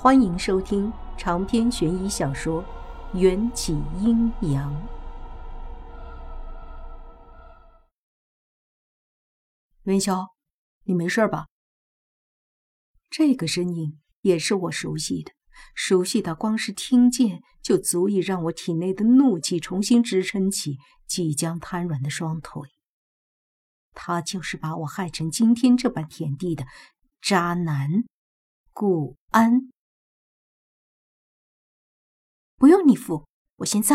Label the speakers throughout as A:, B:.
A: 欢迎收听长篇悬疑小说《缘起阴阳》。
B: 元宵，你没事吧？
A: 这个声音也是我熟悉的，熟悉到光是听见就足以让我体内的怒气重新支撑起即将瘫软的双腿。他就是把我害成今天这般田地的渣男顾安。
C: 不用你付，我先走。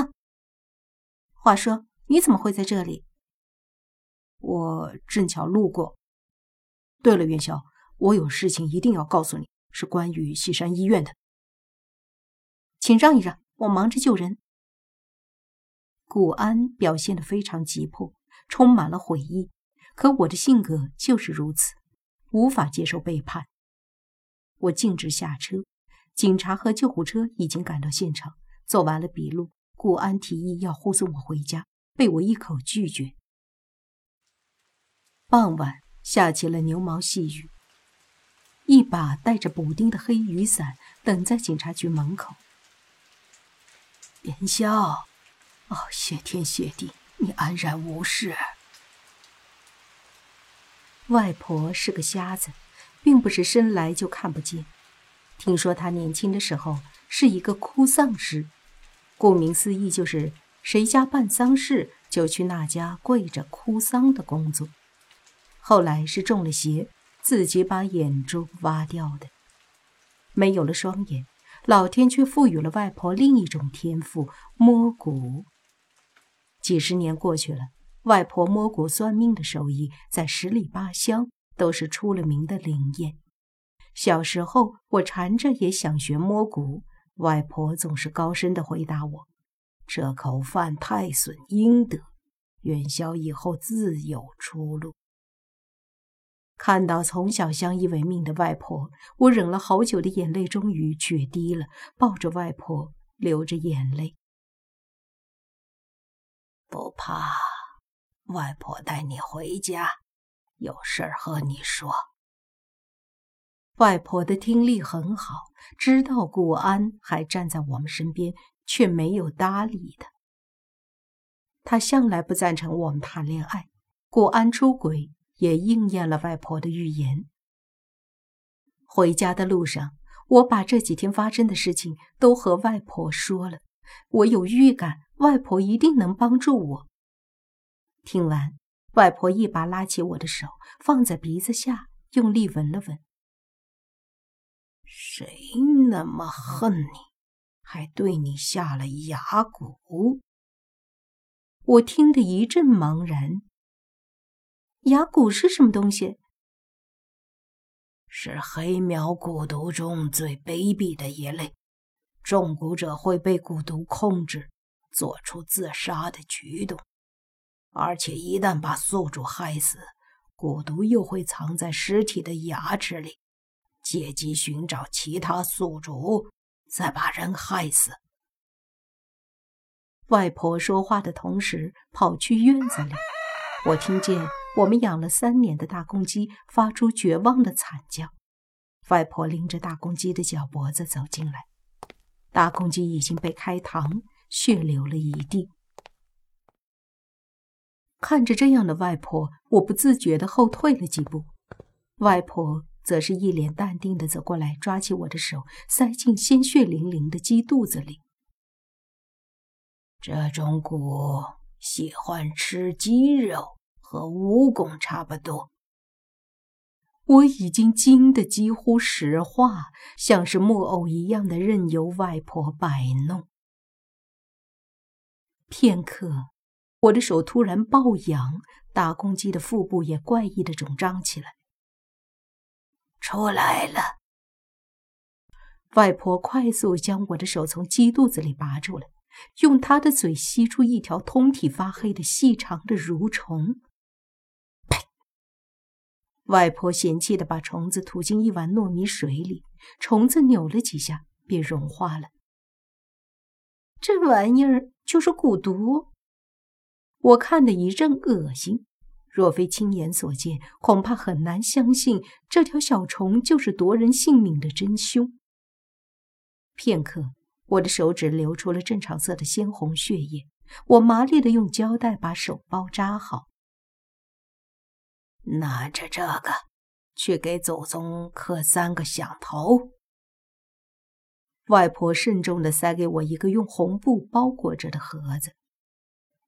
C: 话说，你怎么会在这里？
B: 我正巧路过。对了，元宵，我有事情一定要告诉你，是关于西山医院的。
C: 请让一让，我忙着救人。
A: 古安表现得非常急迫，充满了悔意。可我的性格就是如此，无法接受背叛。我径直下车，警察和救护车已经赶到现场。做完了笔录，顾安提议要护送我回家，被我一口拒绝。傍晚下起了牛毛细雨，一把带着补丁的黑雨伞等在警察局门口。
D: 元宵，哦，谢天谢地，你安然无事。
A: 外婆是个瞎子，并不是生来就看不见。听说他年轻的时候。是一个哭丧师，顾名思义，就是谁家办丧事就去那家跪着哭丧的工作。后来是中了邪，自己把眼珠挖掉的。没有了双眼，老天却赋予了外婆另一种天赋——摸骨。几十年过去了，外婆摸骨算命的手艺在十里八乡都是出了名的灵验。小时候，我缠着也想学摸骨。外婆总是高声的回答我：“这口饭太损阴德，元宵以后自有出路。”看到从小相依为命的外婆，我忍了好久的眼泪终于决堤了，抱着外婆流着眼泪。
D: 不怕，外婆带你回家，有事儿和你说。
A: 外婆的听力很好，知道顾安还站在我们身边，却没有搭理他。他向来不赞成我们谈恋爱，顾安出轨也应验了外婆的预言。回家的路上，我把这几天发生的事情都和外婆说了，我有预感外婆一定能帮助我。听完，外婆一把拉起我的手，放在鼻子下，用力闻了闻。
D: 谁那么恨你，还对你下了牙蛊？
A: 我听得一阵茫然。牙蛊是什么东西？
D: 是黑苗蛊毒中最卑鄙的一类，中蛊者会被蛊毒控制，做出自杀的举动，而且一旦把宿主害死，蛊毒又会藏在尸体的牙齿里。借机寻找其他宿主，再把人害死。
A: 外婆说话的同时，跑去院子里，我听见我们养了三年的大公鸡发出绝望的惨叫。外婆拎着大公鸡的脚脖子走进来，大公鸡已经被开膛，血流了一地。看着这样的外婆，我不自觉地后退了几步。外婆。则是一脸淡定的走过来，抓起我的手，塞进鲜血淋淋的鸡肚子里。
D: 这种蛊喜欢吃鸡肉，和蜈蚣差不多。
A: 我已经惊得几乎石化，像是木偶一样的任由外婆摆弄。片刻，我的手突然爆痒，大公鸡的腹部也怪异的肿胀起来。
D: 出来了！
A: 外婆快速将我的手从鸡肚子里拔出来，用她的嘴吸出一条通体发黑的细长的蠕虫。外婆嫌弃的把虫子吐进一碗糯米水里，虫子扭了几下便融化了。这玩意儿就是蛊毒，我看得一阵恶心。若非亲眼所见，恐怕很难相信这条小虫就是夺人性命的真凶。片刻，我的手指流出了正常色的鲜红血液。我麻利的用胶带把手包扎好。
D: 拿着这个，去给祖宗磕三个响头。
A: 外婆慎重的塞给我一个用红布包裹着的盒子。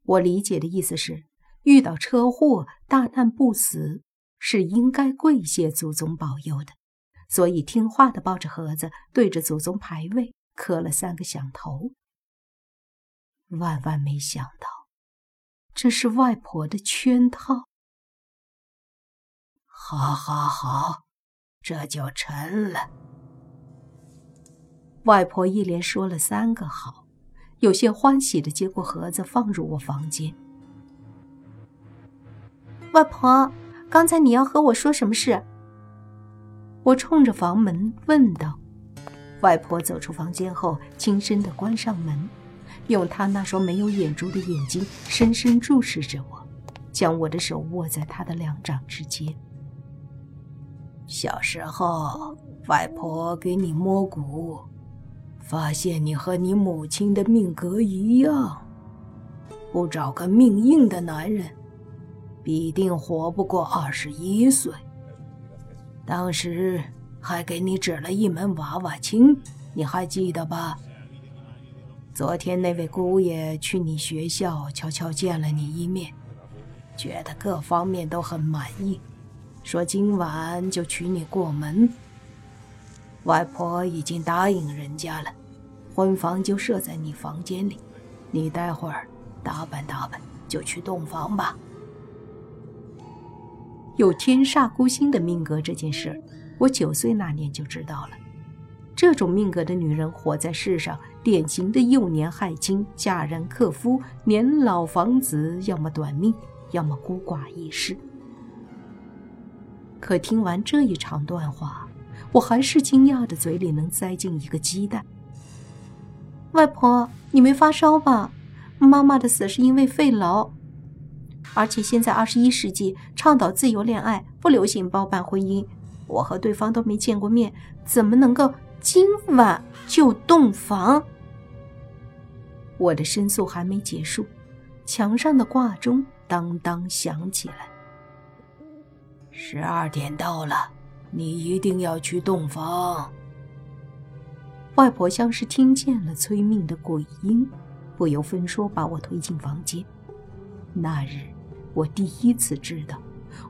A: 我理解的意思是，遇到车祸大难不死，是应该跪谢祖宗保佑的，所以听话的抱着盒子，对着祖宗牌位磕了三个响头。万万没想到，这是外婆的圈套。
D: 好，好，好，这就成了。
A: 外婆一连说了三个好，有些欢喜的接过盒子，放入我房间。
C: 外婆，刚才你要和我说什么事？
A: 我冲着房门问道。外婆走出房间后，轻声的关上门。用她那双没有眼珠的眼睛深深注视着我，将我的手握在他的两掌之间。
D: 小时候，外婆给你摸骨，发现你和你母亲的命格一样，不找个命硬的男人，必定活不过二十一岁。当时还给你指了一门娃娃亲，你还记得吧？昨天那位姑爷去你学校悄悄见了你一面，觉得各方面都很满意，说今晚就娶你过门。外婆已经答应人家了，婚房就设在你房间里，你待会儿打扮打扮就去洞房吧。
A: 有天煞孤星的命格这件事，我九岁那年就知道了。这种命格的女人活在世上，典型的幼年害亲、嫁人克夫、年老房子，要么短命，要么孤寡一世。可听完这一长段话，我还是惊讶的嘴里能塞进一个鸡蛋。
C: 外婆，你没发烧吧？妈妈的死是因为肺痨，而且现在二十一世纪倡导自由恋爱，不流行包办婚姻，我和对方都没见过面，怎么能够？今晚就洞房。
A: 我的申诉还没结束，墙上的挂钟当当响起来。
D: 十二点到了，你一定要去洞房。
A: 外婆像是听见了催命的鬼音，不由分说把我推进房间。那日，我第一次知道。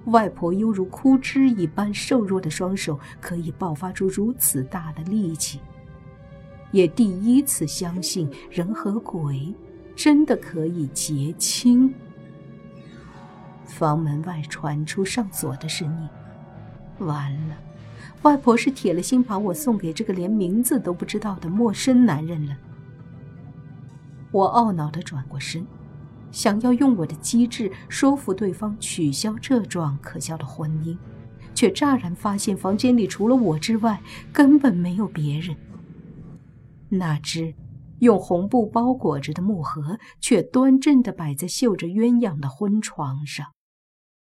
A: 外婆犹如枯枝一般瘦弱的双手，可以爆发出如此大的力气。也第一次相信人和鬼真的可以结亲。房门外传出上锁的声音。完了，外婆是铁了心把我送给这个连名字都不知道的陌生男人了。我懊恼地转过身。想要用我的机智说服对方取消这桩可笑的婚姻，却乍然发现房间里除了我之外根本没有别人。那只用红布包裹着的木盒却端正地摆在绣着鸳鸯的婚床上，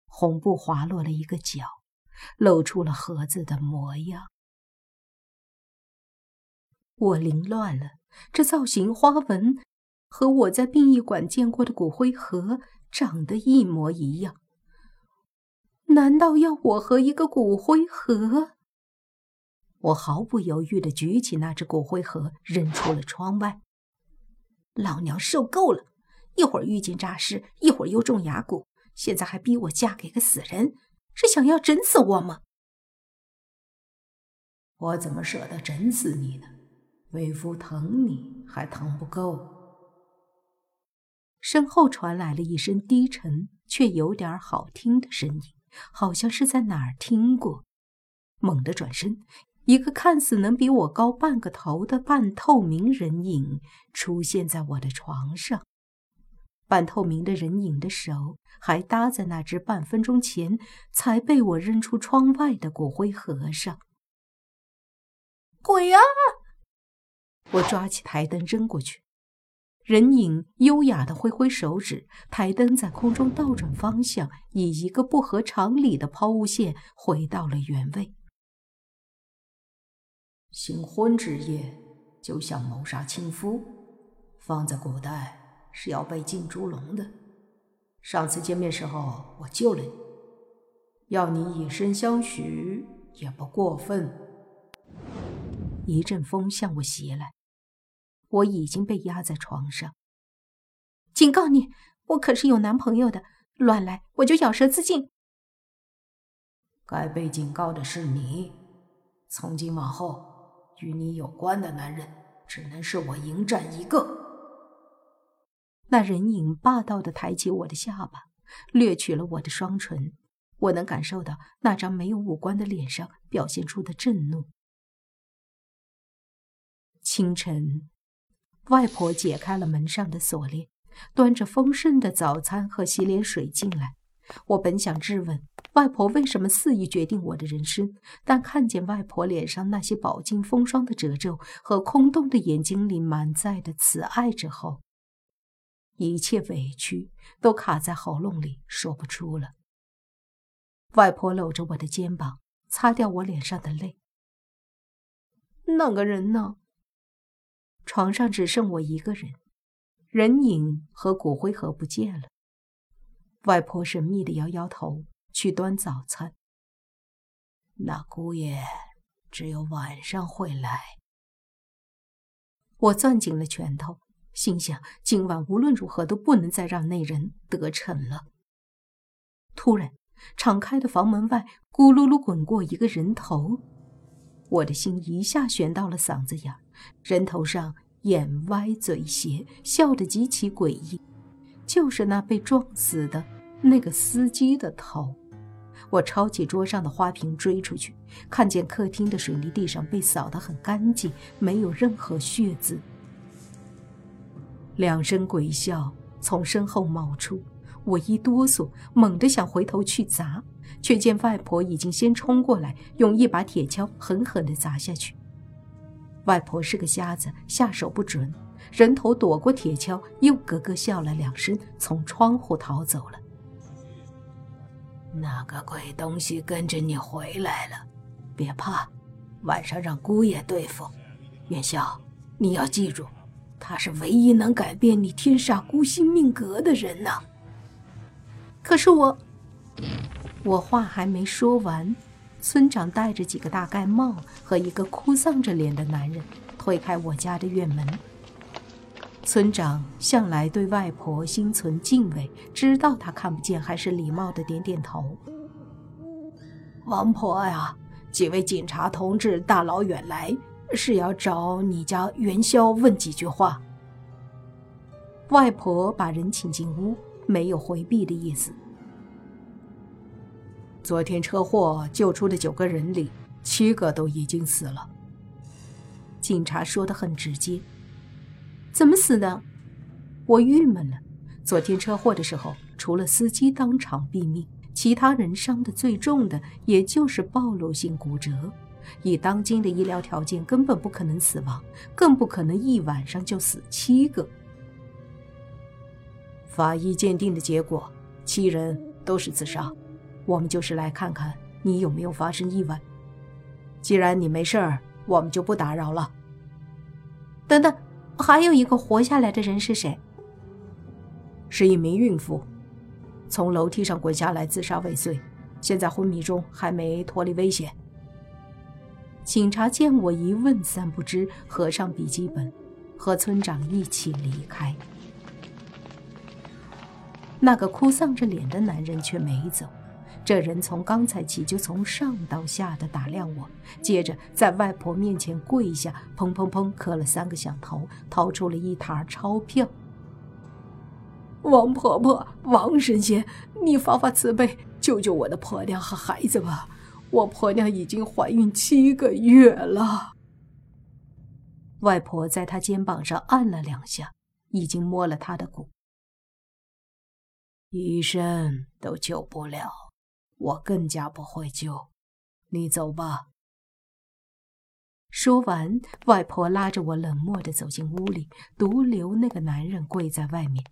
A: 红布滑落了一个角，露出了盒子的模样。我凌乱了，这造型花纹。和我在殡仪馆见过的骨灰盒长得一模一样。难道要我和一个骨灰盒？我毫不犹豫地举起那只骨灰盒，扔出了窗外。老娘受够了！一会儿遇见诈尸，一会儿又中牙骨，现在还逼我嫁给个死人，是想要整死我吗？
D: 我怎么舍得整死你呢？为夫疼你还疼不够？
A: 身后传来了一声低沉却有点好听的声音，好像是在哪儿听过。猛地转身，一个看似能比我高半个头的半透明人影出现在我的床上。半透明的人影的手还搭在那只半分钟前才被我扔出窗外的骨灰盒上。
C: 鬼啊！
A: 我抓起台灯扔过去。人影优雅的挥挥手指，台灯在空中倒转方向，以一个不合常理的抛物线回到了原位。
D: 新婚之夜，就像谋杀亲夫，放在古代是要被进猪笼的。上次见面时候，我救了你，要你以身相许也不过分。
A: 一阵风向我袭来，我已经被压在床上。
C: 警告你，我可是有男朋友的，乱来我就咬舌自尽。
D: 该被警告的是你，从今往后，与你有关的男人只能是我迎战一个。
A: 那人影霸道的抬起我的下巴，掠取了我的双唇。我能感受到那张没有五官的脸上表现出的震怒。清晨，外婆解开了门上的锁链，端着丰盛的早餐和洗脸水进来。我本想质问外婆为什么肆意决定我的人生，但看见外婆脸上那些饱经风霜的褶皱和空洞的眼睛里满载的慈爱之后，一切委屈都卡在喉咙里，说不出了。外婆搂着我的肩膀，擦掉我脸上的泪。
C: 那个人呢？
A: 床上只剩我一个人，人影和骨灰盒不见了。外婆神秘的摇摇头，去端早餐。
D: 那姑爷只有晚上会来。
A: 我攥紧了拳头。心想，今晚无论如何都不能再让那人得逞了。突然，敞开的房门外咕噜噜滚过一个人头，我的心一下悬到了嗓子眼人头上眼歪嘴斜，笑得极其诡异，就是那被撞死的那个司机的头。我抄起桌上的花瓶追出去，看见客厅的水泥地上被扫得很干净，没有任何血渍。两声鬼笑从身后冒出，我一哆嗦，猛地想回头去砸，却见外婆已经先冲过来，用一把铁锹狠狠地砸下去。外婆是个瞎子，下手不准，人头躲过铁锹，又咯咯笑了两声，从窗户逃走了。
D: 那个鬼东西跟着你回来了，别怕，晚上让姑爷对付。元宵，你要记住。他是唯一能改变你天煞孤星命格的人呢。
C: 可是我，
A: 我话还没说完，村长戴着几个大盖帽和一个哭丧着脸的男人推开我家的院门。村长向来对外婆心存敬畏，知道她看不见，还是礼貌的点点头。
D: 王婆呀，几位警察同志大老远来。是要找你家元宵问几句话。
A: 外婆把人请进屋，没有回避的意思。
B: 昨天车祸救出的九个人里，七个都已经死了。
A: 警察说的很直接。
C: 怎么死的？
A: 我郁闷了。昨天车祸的时候，除了司机当场毙命，其他人伤的最重的，也就是暴露性骨折。以当今的医疗条件，根本不可能死亡，更不可能一晚上就死七个。
B: 法医鉴定的结果，七人都是自杀。我们就是来看看你有没有发生意外。既然你没事儿，我们就不打扰了。
C: 等等，还有一个活下来的人是谁？
B: 是一名孕妇，从楼梯上滚下来自杀未遂，现在昏迷中，还没脱离危险。
A: 警察见我一问三不知，合上笔记本，和村长一起离开。那个哭丧着脸的男人却没走，这人从刚才起就从上到下的打量我，接着在外婆面前跪下，砰砰砰磕了三个响头，掏出了一沓钞票。
B: 王婆婆，王神仙，你发发慈悲，救救我的婆娘和孩子吧！我婆娘已经怀孕七个月了。
A: 外婆在他肩膀上按了两下，已经摸了他的骨。
D: 医生都救不了，我更加不会救。你走吧。
A: 说完，外婆拉着我冷漠的走进屋里，独留那个男人跪在外面。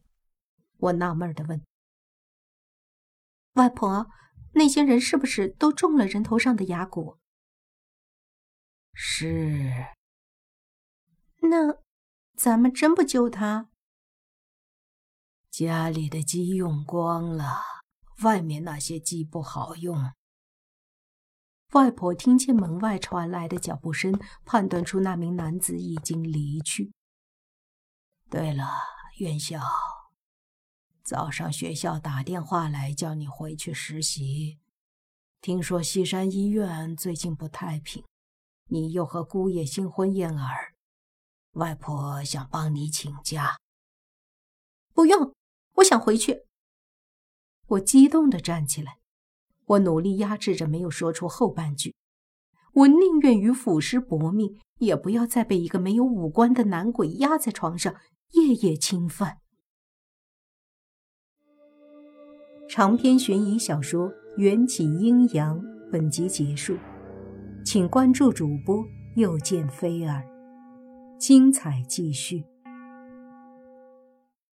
A: 我纳闷的问：“
C: 外婆。”那些人是不是都中了人头上的牙骨？
D: 是。
C: 那咱们真不救他？
D: 家里的鸡用光了，外面那些鸡不好用。
A: 外婆听见门外传来的脚步声，判断出那名男子已经离去。
D: 对了，元宵，早上学校打电话来叫你回去实习，听说西山医院最近不太平，你又和姑爷新婚燕尔，外婆想帮你请假。
C: 不用，我想回去。
A: 我激动地站起来。我努力压制着，没有说出后半句。我宁愿与腐尸搏命，也不要再被一个没有五官的男鬼压在床上夜夜侵犯。长篇悬疑小说《缘起阴阳》本集结束，请关注主播又见菲儿，精彩继续。